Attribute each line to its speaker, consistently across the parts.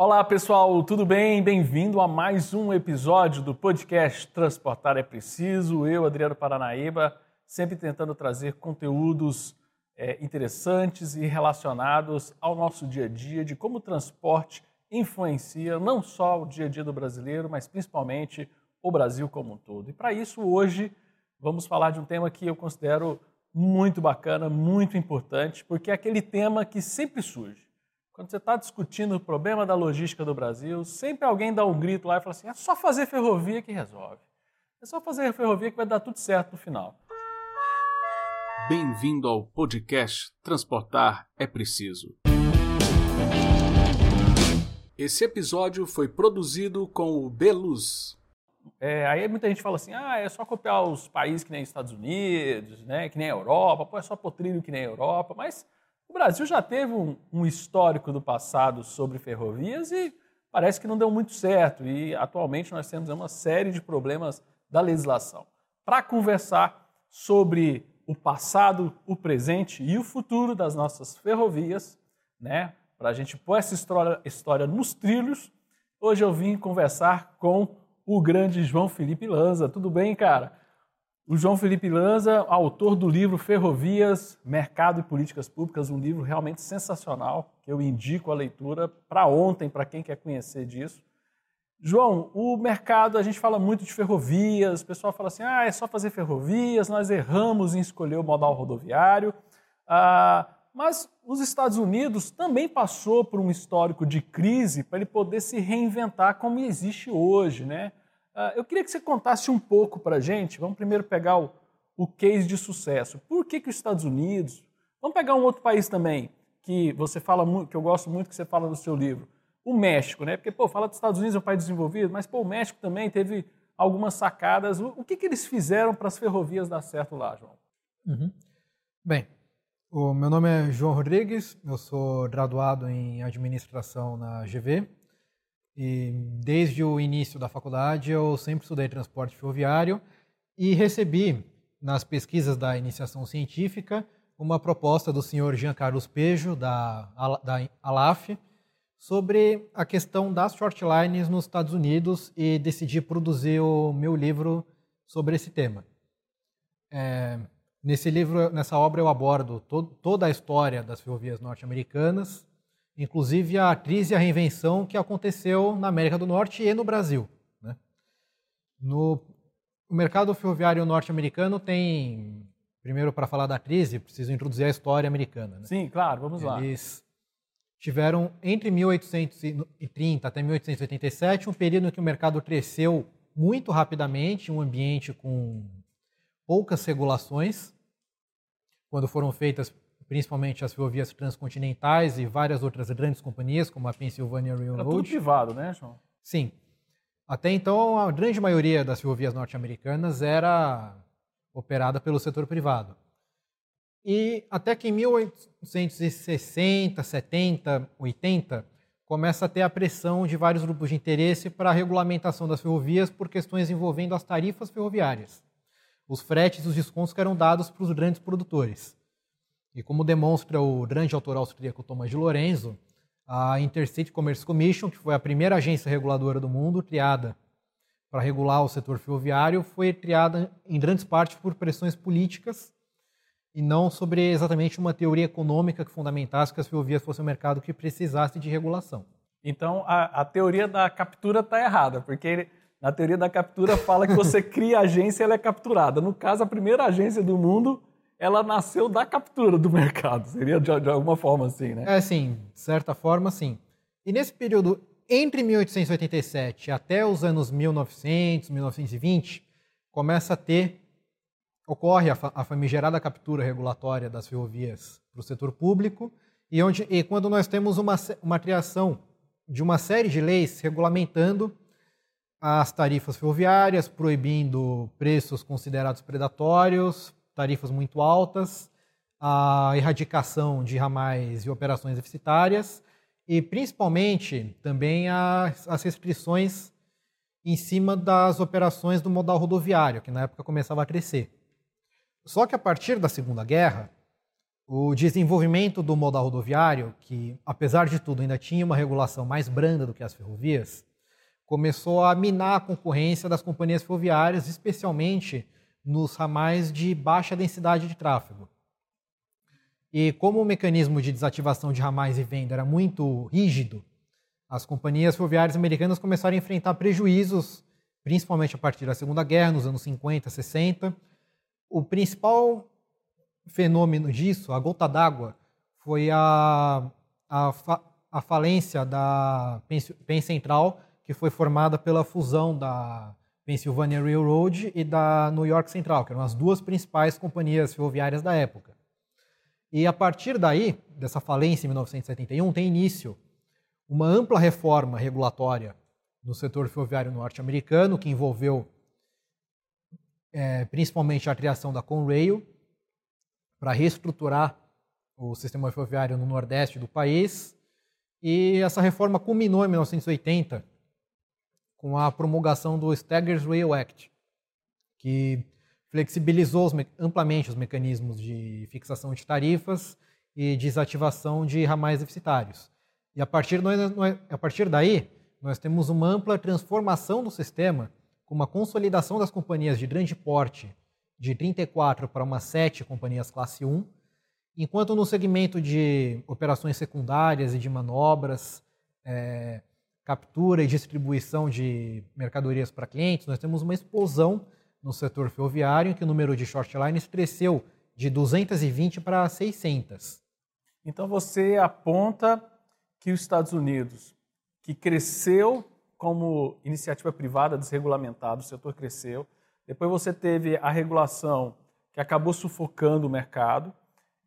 Speaker 1: Olá pessoal, tudo bem? Bem-vindo a mais um episódio do podcast Transportar é Preciso. Eu, Adriano Paranaíba, sempre tentando trazer conteúdos é, interessantes e relacionados ao nosso dia a dia, de como o transporte influencia não só o dia a dia do brasileiro, mas principalmente o Brasil como um todo. E para isso, hoje, vamos falar de um tema que eu considero muito bacana, muito importante, porque é aquele tema que sempre surge quando você está discutindo o problema da logística do Brasil, sempre alguém dá um grito lá e fala assim: é só fazer ferrovia que resolve. É só fazer ferrovia que vai dar tudo certo no final.
Speaker 2: Bem-vindo ao podcast Transportar é Preciso. Esse episódio foi produzido com o Beluz.
Speaker 1: É, aí muita gente fala assim: ah, é só copiar os países que nem Estados Unidos, né, que nem a Europa, pô, é só pôr trilho que nem a Europa, mas o Brasil já teve um, um histórico do passado sobre ferrovias e parece que não deu muito certo. E atualmente nós temos uma série de problemas da legislação. Para conversar sobre o passado, o presente e o futuro das nossas ferrovias, né? Para a gente pôr essa história, história nos trilhos, hoje eu vim conversar com o grande João Felipe Lanza. Tudo bem, cara? O João Felipe Lanza, autor do livro Ferrovias, Mercado e Políticas Públicas, um livro realmente sensacional, que eu indico a leitura para ontem, para quem quer conhecer disso. João, o mercado, a gente fala muito de ferrovias, o pessoal fala assim, ah, é só fazer ferrovias, nós erramos em escolher o modal rodoviário. Ah, mas os Estados Unidos também passou por um histórico de crise para ele poder se reinventar como existe hoje, né? Ah, eu queria que você contasse um pouco para a gente. Vamos primeiro pegar o, o case de sucesso. Por que, que os Estados Unidos? Vamos pegar um outro país também que você fala muito, que eu gosto muito que você fala no seu livro. O México, né? Porque pô, fala dos Estados Unidos é um país desenvolvido, mas pô, o México também teve algumas sacadas. O, que, que eles fizeram para as ferrovias dar certo lá, João?
Speaker 3: Uhum. Bem, o meu nome é João Rodrigues, eu sou graduado em administração na GV e desde o início da faculdade eu sempre estudei transporte ferroviário e recebi nas pesquisas da iniciação científica uma proposta do senhor Jean Carlos Pejo da, da Alaf sobre a questão das shortlines nos Estados Unidos e decidi produzir o meu livro sobre esse tema. É, nesse livro, nessa obra eu abordo to toda a história das ferrovias norte-americanas inclusive a crise e a reinvenção que aconteceu na América do Norte e no Brasil. Né? No o mercado ferroviário norte-americano tem, primeiro para falar da crise, preciso introduzir a história americana. Né?
Speaker 1: Sim, claro, vamos lá.
Speaker 3: Eles tiveram entre 1830 até 1887 um período em que o mercado cresceu muito rapidamente, um ambiente com poucas regulações, quando foram feitas principalmente as ferrovias transcontinentais e várias outras grandes companhias, como a Pennsylvania Railroad.
Speaker 1: Era tudo privado, né, João?
Speaker 3: Sim. Até então, a grande maioria das ferrovias norte-americanas era operada pelo setor privado. E até que em 1860, 70, 80, começa a ter a pressão de vários grupos de interesse para a regulamentação das ferrovias por questões envolvendo as tarifas ferroviárias. Os fretes e os descontos que eram dados para os grandes produtores. E como demonstra o grande autor austríaco Thomas de Lorenzo, a Interstate Commerce Commission, que foi a primeira agência reguladora do mundo criada para regular o setor ferroviário, foi criada em grandes partes por pressões políticas e não sobre exatamente uma teoria econômica que fundamentasse que as ferrovias fossem um mercado que precisasse de regulação.
Speaker 1: Então, a, a teoria da captura está errada, porque na teoria da captura fala que você cria a agência e ela é capturada. No caso, a primeira agência do mundo ela nasceu da captura do mercado. Seria de, de, alguma forma assim, né?
Speaker 3: É, sim. De certa forma, sim. E nesse período, entre 1887 até os anos 1900, 1920, começa a ter, ocorre a, a famigerada captura regulatória das ferrovias para o setor público, e, onde, e quando nós temos uma, uma criação de uma série de leis regulamentando as tarifas ferroviárias, proibindo preços considerados predatórios, tarifas muito altas, a erradicação de ramais e operações deficitárias e, principalmente, também as, as restrições em cima das operações do modal rodoviário, que na época começava a crescer. Só que a partir da Segunda Guerra, o desenvolvimento do modal rodoviário, que apesar de tudo ainda tinha uma regulação mais branda do que as ferrovias, começou a minar a concorrência das companhias ferroviárias, especialmente nos ramais de baixa densidade de tráfego. E como o mecanismo de desativação de ramais e venda era muito rígido, as companhias ferroviárias americanas começaram a enfrentar prejuízos, principalmente a partir da Segunda Guerra, nos anos 50, 60. O principal fenômeno disso, a gota d'água, foi a, a, a, falência da Penn Central, que foi formada pela fusão da Pennsylvania Railroad e da New York Central, que eram as duas principais companhias ferroviárias da época. E a partir daí, dessa falência em 1971, tem início uma ampla reforma regulatória no setor ferroviário norte-americano, que envolveu é, principalmente a criação da Conrail, para reestruturar o sistema ferroviário no nordeste do país. E essa reforma culminou em 1980 com a promulgação do Staggers Rail Act, que flexibilizou amplamente os mecanismos de fixação de tarifas e desativação de ramais deficitários. E a partir, a partir daí, nós temos uma ampla transformação do sistema, com uma consolidação das companhias de grande porte de 34 para umas 7 companhias classe 1, enquanto no segmento de operações secundárias e de manobras, é, captura e distribuição de mercadorias para clientes, nós temos uma explosão no setor ferroviário, em que o número de short lines cresceu de 220 para 600.
Speaker 1: Então você aponta que os Estados Unidos, que cresceu como iniciativa privada desregulamentada, o setor cresceu, depois você teve a regulação que acabou sufocando o mercado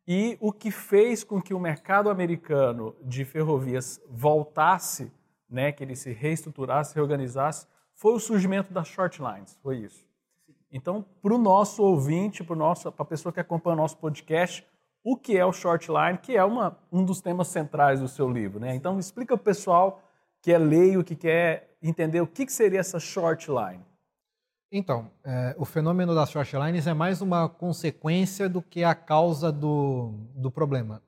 Speaker 1: e o que fez com que o mercado americano de ferrovias voltasse, né, que ele se reestruturasse, reorganizasse, foi o surgimento das short lines, foi isso. Então, para o nosso ouvinte, para a pessoa que acompanha o nosso podcast, o que é o short line, que é uma, um dos temas centrais do seu livro. Né? Então, explica para o pessoal que é leio, que quer entender o que, que seria essa short line.
Speaker 3: Então, é, o fenômeno das short lines é mais uma consequência do que a causa do, do problema.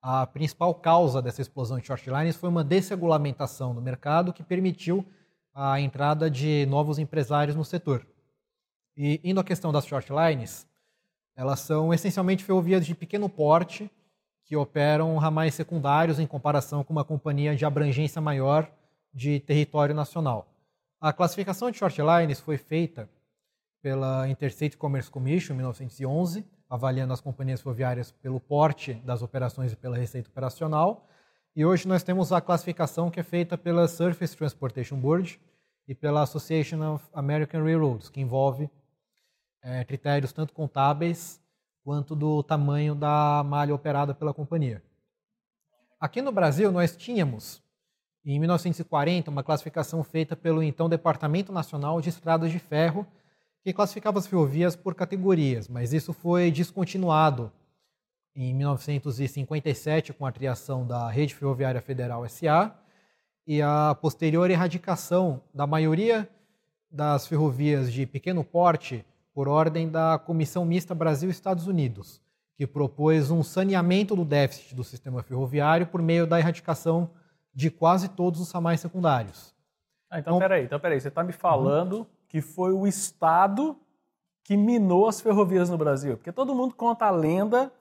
Speaker 3: A principal causa dessa explosão de short lines foi uma desregulamentação no mercado que permitiu a entrada de novos empresários no setor. E indo à questão das short lines, elas são essencialmente ferrovias de pequeno porte que operam ramais secundários em comparação com uma companhia de abrangência maior de território nacional. A classificação de short lines foi feita pela Interstate Commerce Commission em 1911, avaliando as companhias ferroviárias pelo porte das operações e pela receita operacional. E hoje nós temos a classificação que é feita pela Surface Transportation Board e pela Association of American Railroads, que envolve é, critérios tanto contábeis quanto do tamanho da malha operada pela companhia. Aqui no Brasil nós tínhamos em 1940, uma classificação feita pelo então Departamento Nacional de Estradas de Ferro, que classificava as ferrovias por categorias, mas isso foi descontinuado em 1957 com a criação da Rede Ferroviária Federal SA e a posterior erradicação da maioria das ferrovias de pequeno porte por ordem da Comissão Mista Brasil-Estados Unidos, que propôs um saneamento do déficit do sistema ferroviário por meio da erradicação de quase todos os ramais secundários.
Speaker 1: Ah, então, então peraí, então peraí, você está me falando uhum. Que foi o Estado que minou as ferrovias no Brasil? Porque todo mundo conta a lenda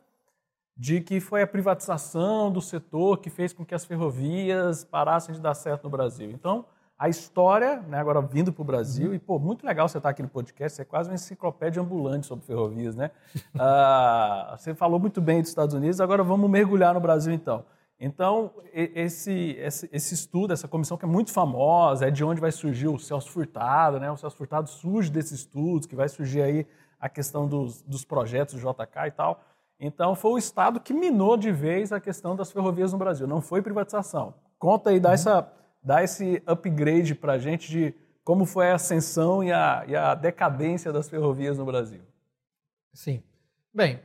Speaker 1: de que foi a privatização do setor que fez com que as ferrovias parassem de dar certo no Brasil. Então, a história, né, agora vindo para o Brasil, e pô, muito legal você estar tá aqui no podcast, você é quase uma enciclopédia ambulante sobre ferrovias, né? ah, você falou muito bem dos Estados Unidos, agora vamos mergulhar no Brasil então. Então, esse, esse, esse, estudo, essa comissão que é muito famosa, é de onde vai surgir o Celso Furtado, né? O Celso Furtado surge desses estudos, que vai surgir aí a questão dos, dos projetos do JK e tal. Então, foi o Estado que minou de vez a questão das ferrovias no Brasil, não foi privatização. Conta aí, dá, uhum. essa, dá esse upgrade para a gente de como foi a ascensão e a, e a decadência das ferrovias no Brasil.
Speaker 3: Sim. Bem,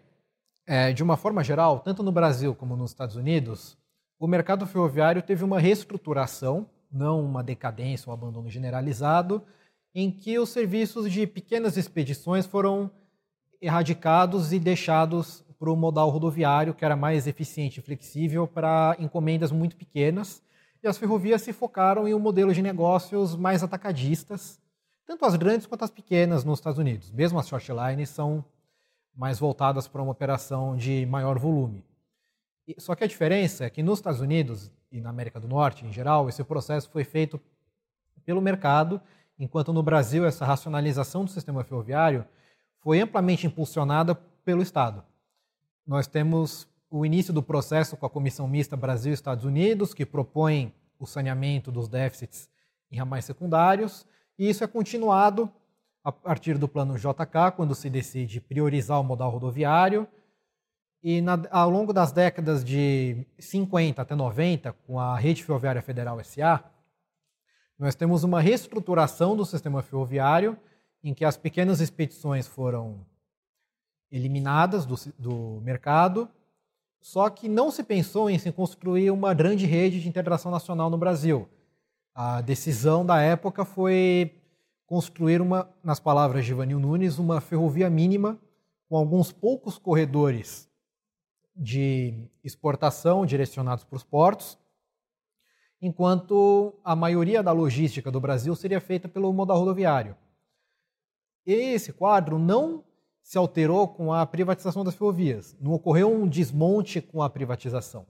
Speaker 3: é, de uma forma geral, tanto no Brasil como nos Estados Unidos, o mercado ferroviário teve uma reestruturação, não uma decadência, um abandono generalizado, em que os serviços de pequenas expedições foram erradicados e deixados para o modal rodoviário, que era mais eficiente e flexível para encomendas muito pequenas, e as ferrovias se focaram em um modelo de negócios mais atacadistas, tanto as grandes quanto as pequenas nos Estados Unidos. Mesmo as short lines são mais voltadas para uma operação de maior volume. Só que a diferença é que nos Estados Unidos e na América do Norte, em geral, esse processo foi feito pelo mercado, enquanto no Brasil essa racionalização do sistema ferroviário foi amplamente impulsionada pelo Estado. Nós temos o início do processo com a Comissão Mista Brasil-Estados Unidos, que propõe o saneamento dos déficits em ramais secundários, e isso é continuado a partir do plano JK, quando se decide priorizar o modal rodoviário, e na, ao longo das décadas de 50 até 90, com a Rede Ferroviária Federal SA, nós temos uma reestruturação do sistema ferroviário, em que as pequenas expedições foram eliminadas do, do mercado, só que não se pensou em se construir uma grande rede de integração nacional no Brasil. A decisão da época foi construir uma, nas palavras de Ivanil Nunes, uma ferrovia mínima com alguns poucos corredores de exportação direcionados para os portos, enquanto a maioria da logística do Brasil seria feita pelo modal rodoviário. Esse quadro não se alterou com a privatização das ferrovias. Não ocorreu um desmonte com a privatização.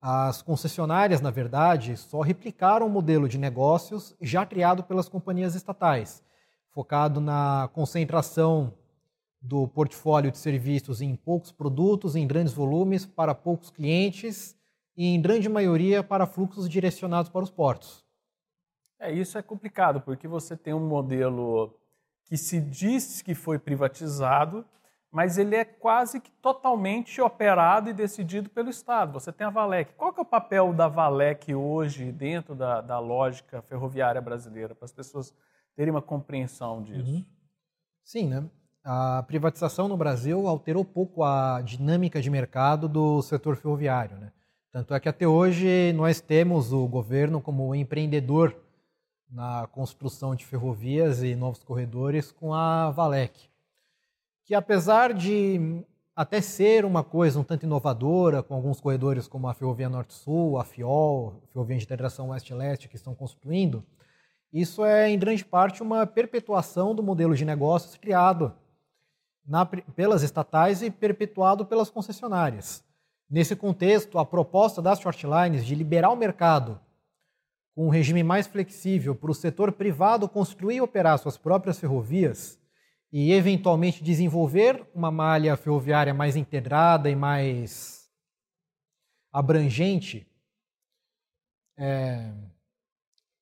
Speaker 3: As concessionárias, na verdade, só replicaram o modelo de negócios já criado pelas companhias estatais, focado na concentração do portfólio de serviços em poucos produtos, em grandes volumes, para poucos clientes e, em grande maioria, para fluxos direcionados para os portos.
Speaker 1: É, isso é complicado, porque você tem um modelo que se diz que foi privatizado, mas ele é quase que totalmente operado e decidido pelo Estado. Você tem a Valec. Qual que é o papel da Valec hoje dentro da, da lógica ferroviária brasileira, para as pessoas terem uma compreensão disso? Uhum.
Speaker 3: Sim, né? A privatização no Brasil alterou pouco a dinâmica de mercado do setor ferroviário. Né? Tanto é que até hoje nós temos o governo como empreendedor na construção de ferrovias e novos corredores com a Valec, que apesar de até ser uma coisa um tanto inovadora, com alguns corredores como a Ferrovia Norte-Sul, a FIOL, a Ferrovia de Integração Oeste-Leste que estão construindo, isso é em grande parte uma perpetuação do modelo de negócios criado na, pelas estatais e perpetuado pelas concessionárias. Nesse contexto, a proposta das shortlines de liberar o mercado com um regime mais flexível para o setor privado construir e operar suas próprias ferrovias e, eventualmente, desenvolver uma malha ferroviária mais integrada e mais abrangente, é,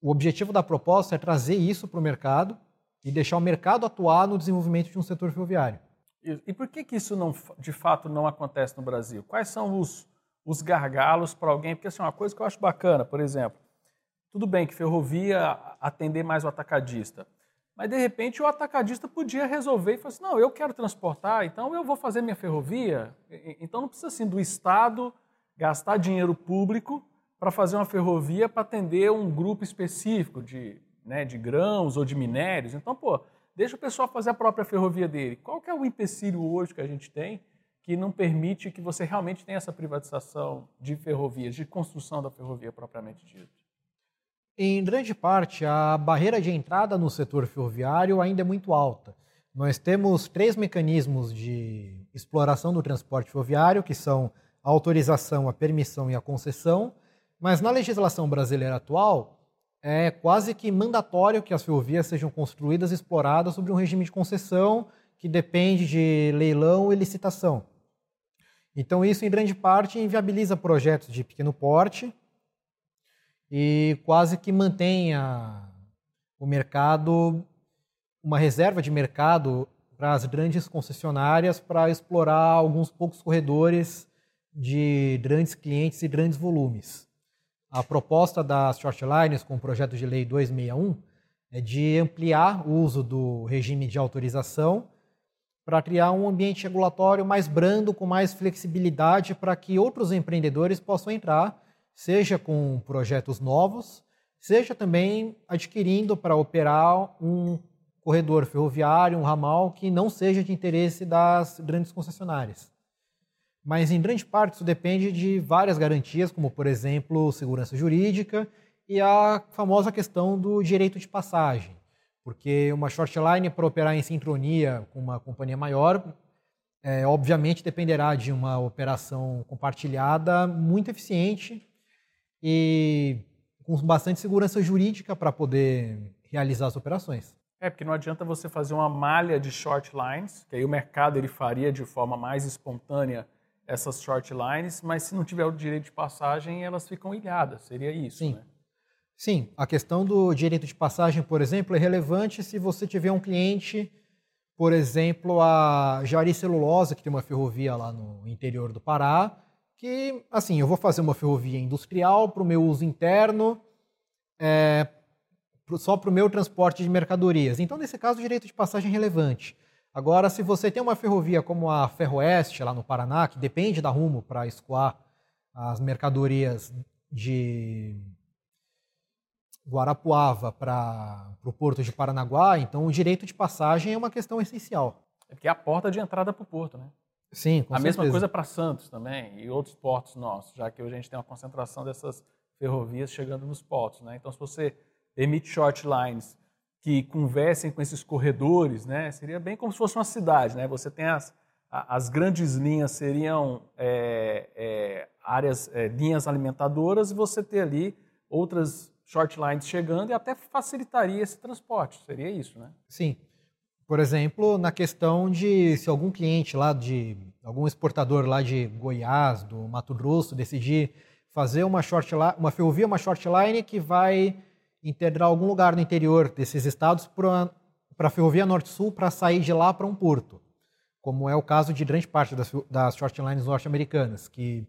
Speaker 3: o objetivo da proposta é trazer isso para o mercado e deixar o mercado atuar no desenvolvimento de um setor ferroviário.
Speaker 1: E por que, que isso não, de fato não acontece no Brasil? Quais são os, os gargalos para alguém? Porque assim, uma coisa que eu acho bacana, por exemplo, tudo bem que ferrovia atender mais o atacadista, mas de repente o atacadista podia resolver e falar assim, não, eu quero transportar, então eu vou fazer minha ferrovia. Então não precisa assim do Estado gastar dinheiro público para fazer uma ferrovia para atender um grupo específico de, né, de grãos ou de minérios. Então, pô, Deixa o pessoal fazer a própria ferrovia dele. Qual que é o empecilho hoje que a gente tem que não permite que você realmente tenha essa privatização de ferrovias, de construção da ferrovia propriamente dita?
Speaker 3: Em grande parte, a barreira de entrada no setor ferroviário ainda é muito alta. Nós temos três mecanismos de exploração do transporte ferroviário, que são a autorização, a permissão e a concessão, mas na legislação brasileira atual, é quase que mandatório que as ferrovias sejam construídas e exploradas sobre um regime de concessão que depende de leilão e licitação. Então, isso, em grande parte, inviabiliza projetos de pequeno porte e quase que mantém a, o mercado, uma reserva de mercado para as grandes concessionárias para explorar alguns poucos corredores de grandes clientes e grandes volumes. A proposta das shortlines com o projeto de lei 261 é de ampliar o uso do regime de autorização para criar um ambiente regulatório mais brando, com mais flexibilidade, para que outros empreendedores possam entrar, seja com projetos novos, seja também adquirindo para operar um corredor ferroviário, um ramal que não seja de interesse das grandes concessionárias. Mas em grande parte isso depende de várias garantias, como por exemplo segurança jurídica e a famosa questão do direito de passagem, porque uma short line para operar em sincronia com uma companhia maior, é, obviamente dependerá de uma operação compartilhada muito eficiente e com bastante segurança jurídica para poder realizar as operações.
Speaker 1: É, porque não adianta você fazer uma malha de short lines, que aí o mercado ele faria de forma mais espontânea essas short lines, mas se não tiver o direito de passagem, elas ficam ilhadas. Seria isso,
Speaker 3: Sim.
Speaker 1: né?
Speaker 3: Sim, a questão do direito de passagem, por exemplo, é relevante se você tiver um cliente, por exemplo, a Jari Celulose, que tem uma ferrovia lá no interior do Pará, que, assim, eu vou fazer uma ferrovia industrial para o meu uso interno, é, só para o meu transporte de mercadorias. Então, nesse caso, o direito de passagem é relevante. Agora, se você tem uma ferrovia como a Ferroeste, lá no Paraná, que depende da Rumo para escoar as mercadorias de Guarapuava para o porto de Paranaguá, então o direito de passagem é uma questão essencial.
Speaker 1: É porque é a porta de entrada para o porto, né?
Speaker 3: Sim, com
Speaker 1: a
Speaker 3: certeza.
Speaker 1: mesma coisa para Santos também e outros portos nossos, já que hoje a gente tem uma concentração dessas ferrovias chegando nos portos, né? Então, se você emite short lines que conversem com esses corredores, né? Seria bem como se fosse uma cidade, né? Você tem as, as grandes linhas seriam é, é, áreas, é, linhas alimentadoras e você ter ali outras short lines chegando e até facilitaria esse transporte. Seria isso, né?
Speaker 3: Sim. Por exemplo, na questão de se algum cliente lá de algum exportador lá de Goiás, do Mato Grosso, decidir fazer uma short uma ferrovia, uma short line que vai integrar algum lugar no interior desses estados para a ferrovia Norte-Sul para sair de lá para um porto, como é o caso de grande parte das, das short lines norte-americanas, que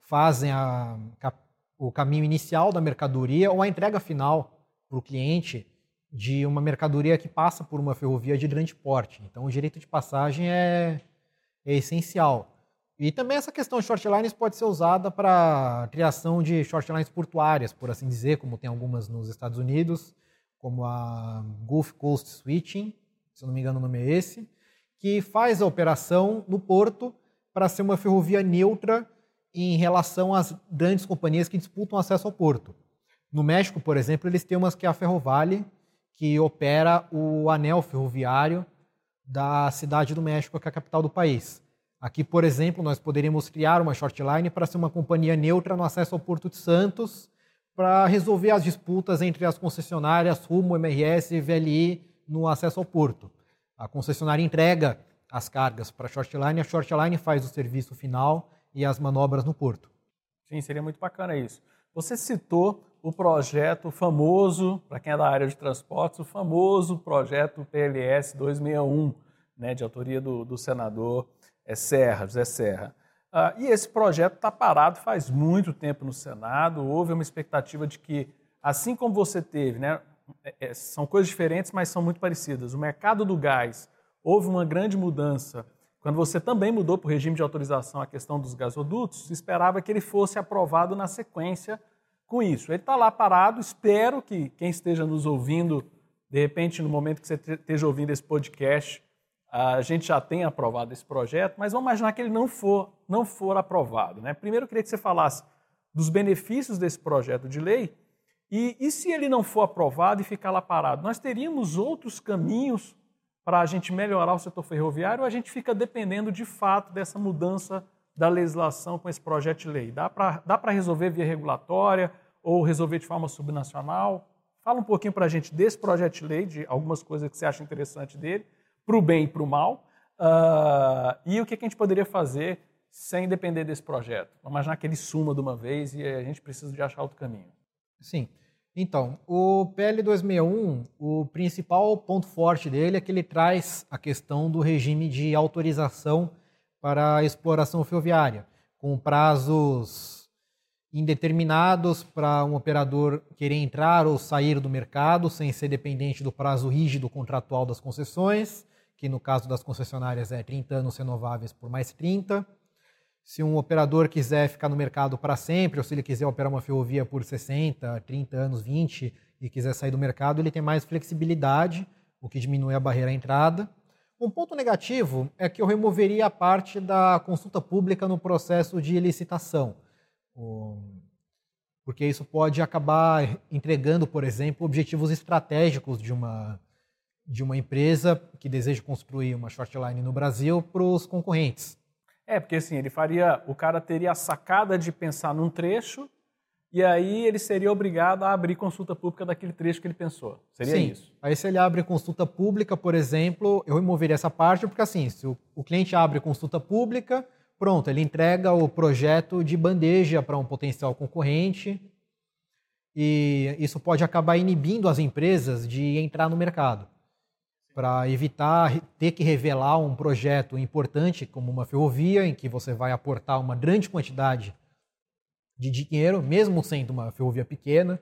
Speaker 3: fazem a, o caminho inicial da mercadoria ou a entrega final para o cliente de uma mercadoria que passa por uma ferrovia de grande porte. Então, o direito de passagem é, é essencial. E também essa questão de short lines pode ser usada para criação de short lines portuárias, por assim dizer, como tem algumas nos Estados Unidos, como a Gulf Coast Switching, se eu não me engano o nome é esse, que faz a operação no porto para ser uma ferrovia neutra em relação às grandes companhias que disputam acesso ao porto. No México, por exemplo, eles têm umas que é a Ferrovale, que opera o anel ferroviário da cidade do México, que é a capital do país. Aqui, por exemplo, nós poderíamos criar uma shortline para ser uma companhia neutra no acesso ao Porto de Santos, para resolver as disputas entre as concessionárias Rumo, MRS e VLI no acesso ao porto. A concessionária entrega as cargas para a shortline, a shortline faz o serviço final e as manobras no porto.
Speaker 1: Sim, seria muito bacana isso. Você citou o projeto famoso, para quem é da área de transportes, o famoso projeto PLS 261, né, de autoria do, do senador é Serra, José Serra. Ah, e esse projeto está parado faz muito tempo no Senado. Houve uma expectativa de que, assim como você teve, né, é, é, são coisas diferentes, mas são muito parecidas. O mercado do gás, houve uma grande mudança. Quando você também mudou para o regime de autorização a questão dos gasodutos, esperava que ele fosse aprovado na sequência com isso. Ele está lá parado, espero que quem esteja nos ouvindo, de repente, no momento que você esteja ouvindo esse podcast, a gente já tem aprovado esse projeto, mas vamos imaginar que ele não for, não for aprovado. Né? Primeiro, eu queria que você falasse dos benefícios desse projeto de lei e, e se ele não for aprovado e ficar lá parado, nós teríamos outros caminhos para a gente melhorar o setor ferroviário ou a gente fica dependendo de fato dessa mudança da legislação com esse projeto de lei? Dá para resolver via regulatória ou resolver de forma subnacional? Fala um pouquinho para a gente desse projeto de lei, de algumas coisas que você acha interessante dele para o bem e para o mal, uh, e o que, a gente poderia fazer sem depender desse projeto. Vamos imaginar que ele suma de uma vez e a gente precisa de achar outro caminho.
Speaker 3: Sim. Então, o PL 261, o principal ponto forte dele é que ele traz a questão do regime de autorização para a exploração ferroviária, com prazos indeterminados para um operador querer entrar ou sair do mercado sem ser dependente do prazo rígido contratual das concessões, que no caso das concessionárias é 30 anos renováveis por mais 30. Se um operador quiser ficar no mercado para sempre, ou se ele quiser operar uma ferrovia por 60, 30 anos, 20 e quiser sair do mercado, ele tem mais flexibilidade, o que diminui a barreira à entrada. Um ponto negativo é que eu removeria a parte da consulta pública no processo de licitação. Porque isso pode acabar entregando, por exemplo, objetivos estratégicos de uma, de uma empresa que deseja construir uma shortline no Brasil para os concorrentes.
Speaker 1: É, porque assim, ele faria, o cara teria a sacada de pensar num trecho e aí ele seria obrigado a abrir consulta pública daquele trecho que ele pensou. Seria
Speaker 3: Sim.
Speaker 1: isso?
Speaker 3: Aí se ele abre consulta pública, por exemplo, eu removeria essa parte, porque assim, se o, o cliente abre consulta pública, pronto, ele entrega o projeto de bandeja para um potencial concorrente e isso pode acabar inibindo as empresas de entrar no mercado para evitar ter que revelar um projeto importante como uma ferrovia em que você vai aportar uma grande quantidade de dinheiro, mesmo sendo uma ferrovia pequena,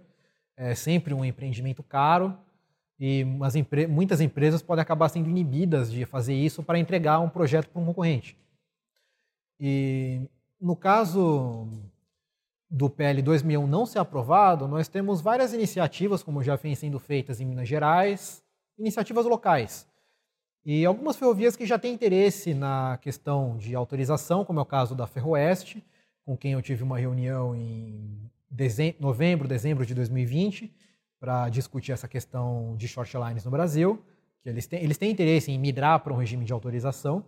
Speaker 3: é sempre um empreendimento caro e empre muitas empresas podem acabar sendo inibidas de fazer isso para entregar um projeto para um concorrente. E no caso do PL 2001 não ser aprovado, nós temos várias iniciativas, como já vem sendo feitas em Minas Gerais, iniciativas locais. E algumas ferrovias que já têm interesse na questão de autorização, como é o caso da Ferroeste, com quem eu tive uma reunião em dezembro, novembro, dezembro de 2020, para discutir essa questão de short lines no Brasil, que eles têm, eles têm interesse em migrar para um regime de autorização.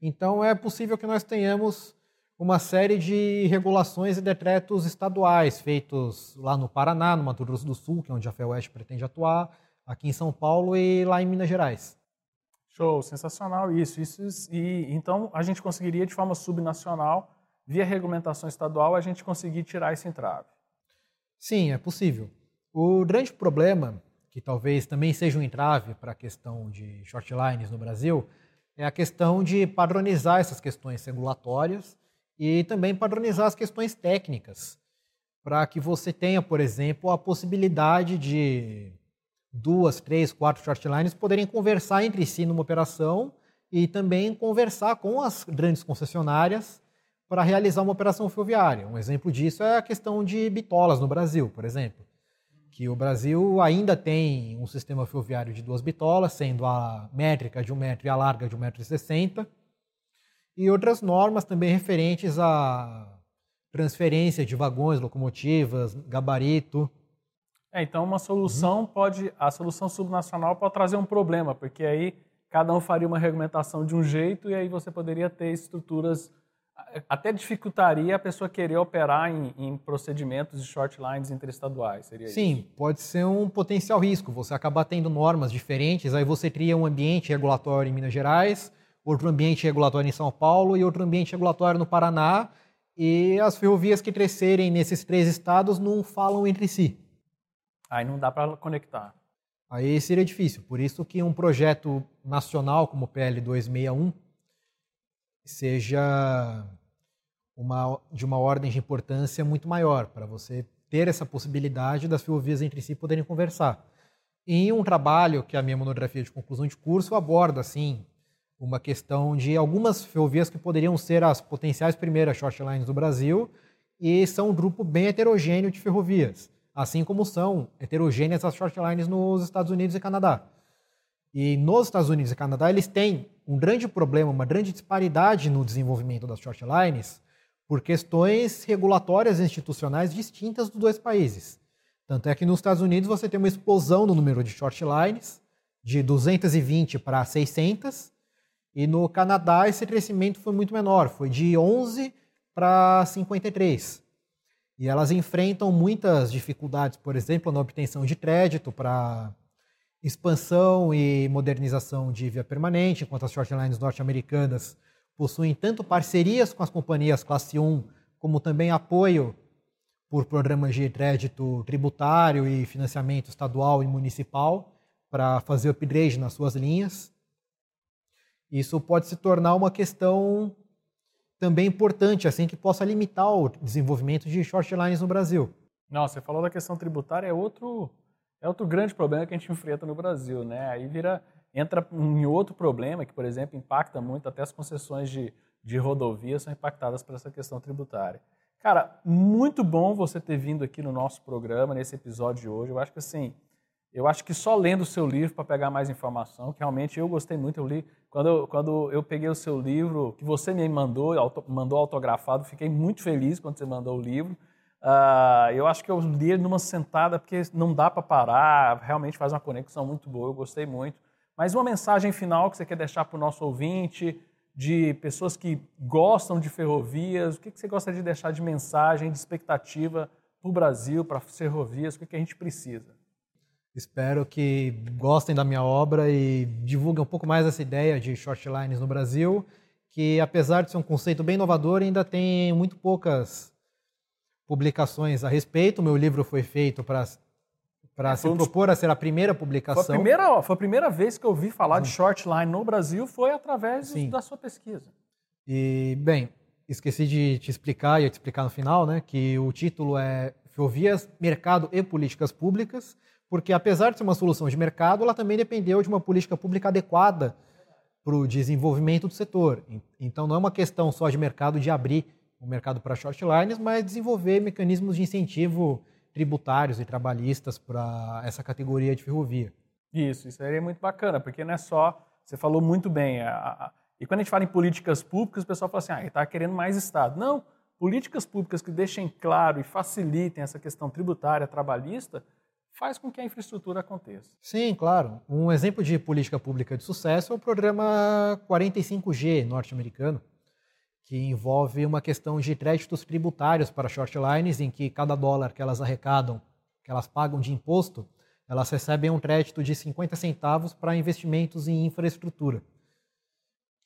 Speaker 3: Então é possível que nós tenhamos uma série de regulações e decretos estaduais feitos lá no Paraná, no Mato Grosso do Sul, que é onde a FEUEST pretende atuar, aqui em São Paulo e lá em Minas Gerais.
Speaker 1: Show, sensacional isso. isso e então a gente conseguiria de forma subnacional, via regulamentação estadual, a gente conseguir tirar esse entrave.
Speaker 3: Sim, é possível. O grande problema, que talvez também seja um entrave para a questão de short lines no Brasil, é a questão de padronizar essas questões regulatórias e também padronizar as questões técnicas, para que você tenha, por exemplo, a possibilidade de duas, três, quatro shortlines poderem conversar entre si numa operação e também conversar com as grandes concessionárias para realizar uma operação ferroviária. Um exemplo disso é a questão de bitolas no Brasil, por exemplo. Que o Brasil ainda tem um sistema ferroviário de duas bitolas, sendo a métrica de um metro e a larga de um metro e sessenta, e outras normas também referentes à transferência de vagões, locomotivas, gabarito,
Speaker 1: é, então uma solução uhum. pode, a solução subnacional pode trazer um problema, porque aí cada um faria uma regulamentação de um jeito e aí você poderia ter estruturas, até dificultaria a pessoa querer operar em, em procedimentos de short lines interestaduais, seria
Speaker 3: Sim,
Speaker 1: isso?
Speaker 3: pode ser um potencial risco, você acabar tendo normas diferentes, aí você cria um ambiente regulatório em Minas Gerais, outro ambiente regulatório em São Paulo e outro ambiente regulatório no Paraná, e as ferrovias que crescerem nesses três estados não falam entre si.
Speaker 1: Aí não dá para conectar.
Speaker 3: Aí seria difícil. Por isso que um projeto nacional como o PL 261 seja uma, de uma ordem de importância muito maior, para você ter essa possibilidade das ferrovias entre si poderem conversar. Em um trabalho que a minha monografia de conclusão de curso aborda, assim, uma questão de algumas ferrovias que poderiam ser as potenciais primeiras short lines do Brasil e são um grupo bem heterogêneo de ferrovias assim como são heterogêneas as shortlines nos Estados Unidos e Canadá. E nos Estados Unidos e Canadá, eles têm um grande problema, uma grande disparidade no desenvolvimento das shortlines por questões regulatórias e institucionais distintas dos dois países. Tanto é que nos Estados Unidos você tem uma explosão no número de shortlines, de 220 para 600, e no Canadá esse crescimento foi muito menor, foi de 11 para 53. E elas enfrentam muitas dificuldades, por exemplo, na obtenção de crédito para expansão e modernização de via permanente, enquanto as shortlines norte-americanas possuem tanto parcerias com as companhias classe 1, como também apoio por programas de crédito tributário e financiamento estadual e municipal para fazer upgrade nas suas linhas. Isso pode se tornar uma questão também importante, assim, que possa limitar o desenvolvimento de short lines no Brasil.
Speaker 1: Não, você falou da questão tributária, é outro, é outro grande problema que a gente enfrenta no Brasil, né? Aí vira, entra em outro problema que, por exemplo, impacta muito, até as concessões de, de rodovias são impactadas por essa questão tributária. Cara, muito bom você ter vindo aqui no nosso programa, nesse episódio de hoje. Eu acho que, assim, Eu acho que só lendo o seu livro para pegar mais informação, que realmente eu gostei muito. Eu li quando eu, quando eu peguei o seu livro, que você me mandou, auto, mandou autografado, fiquei muito feliz quando você mandou o livro. Uh, eu acho que eu li ele numa sentada porque não dá para parar, realmente faz uma conexão muito boa. Eu gostei muito. Mas uma mensagem final que você quer deixar para o nosso ouvinte, de pessoas que gostam de ferrovias, o que, que você gostaria de deixar de mensagem, de expectativa para o Brasil, para as ferrovias, o que, que a gente precisa?
Speaker 3: Espero que gostem da minha obra e divulguem um pouco mais essa ideia de short lines no Brasil, que apesar de ser um conceito bem inovador, ainda tem muito poucas publicações a respeito. O meu livro foi feito para para se propor a ser a primeira publicação.
Speaker 1: Foi a primeira, foi a primeira vez que eu ouvi falar Sim. de short line no Brasil, foi através Sim. da sua pesquisa.
Speaker 3: E, bem, esqueci de te explicar, ia te explicar no final, né, que o título é Ferrovias, Mercado e Políticas Públicas, porque apesar de ser uma solução de mercado, ela também dependeu de uma política pública adequada para o desenvolvimento do setor. Então não é uma questão só de mercado de abrir o mercado para short lines, mas desenvolver mecanismos de incentivo tributários e trabalhistas para essa categoria de ferrovia.
Speaker 1: Isso, isso aí é muito bacana, porque não é só, você falou muito bem, a, a, e quando a gente fala em políticas públicas, o pessoal fala assim, ah, está querendo mais Estado. Não, políticas públicas que deixem claro e facilitem essa questão tributária, trabalhista, faz com que a infraestrutura aconteça.
Speaker 3: Sim, claro. Um exemplo de política pública de sucesso é o programa 45G norte-americano, que envolve uma questão de créditos tributários para short lines, em que cada dólar que elas arrecadam, que elas pagam de imposto, elas recebem um crédito de 50 centavos para investimentos em infraestrutura.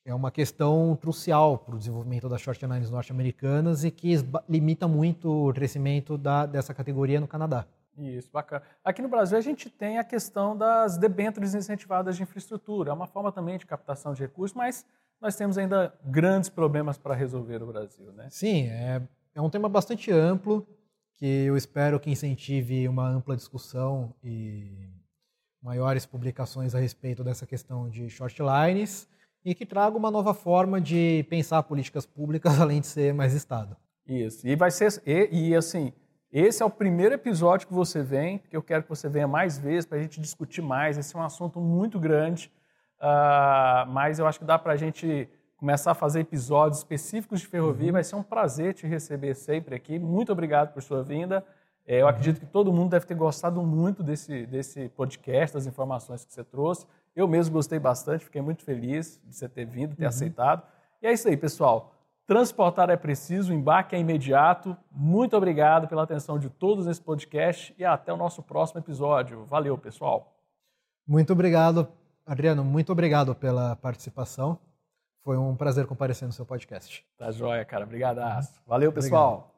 Speaker 3: É uma questão crucial para o desenvolvimento das short lines norte-americanas e que limita muito o crescimento da, dessa categoria no Canadá.
Speaker 1: Isso, bacana. Aqui no Brasil a gente tem a questão das debêntures incentivadas de infraestrutura. É uma forma também de captação de recursos, mas nós temos ainda grandes problemas para resolver no Brasil, né?
Speaker 3: Sim, é, é um tema bastante amplo que eu espero que incentive uma ampla discussão e maiores publicações a respeito dessa questão de short lines e que traga uma nova forma de pensar políticas públicas além de ser mais Estado.
Speaker 1: Isso. E vai ser e, e assim, esse é o primeiro episódio que você vem, que eu quero que você venha mais vezes para a gente discutir mais. Esse é um assunto muito grande. Uh, mas eu acho que dá para a gente começar a fazer episódios específicos de ferrovia. Uhum. Vai ser um prazer te receber sempre aqui. Muito obrigado por sua vinda. É, eu uhum. acredito que todo mundo deve ter gostado muito desse, desse podcast, das informações que você trouxe. Eu mesmo gostei bastante, fiquei muito feliz de você ter vindo, ter uhum. aceitado. E é isso aí, pessoal. Transportar é preciso, embarque é imediato. Muito obrigado pela atenção de todos nesse podcast e até o nosso próximo episódio. Valeu, pessoal.
Speaker 3: Muito obrigado Adriano, muito obrigado pela participação. Foi um prazer comparecer no seu podcast.
Speaker 1: Tá joia, cara. Obrigado. Valeu, pessoal. Obrigado.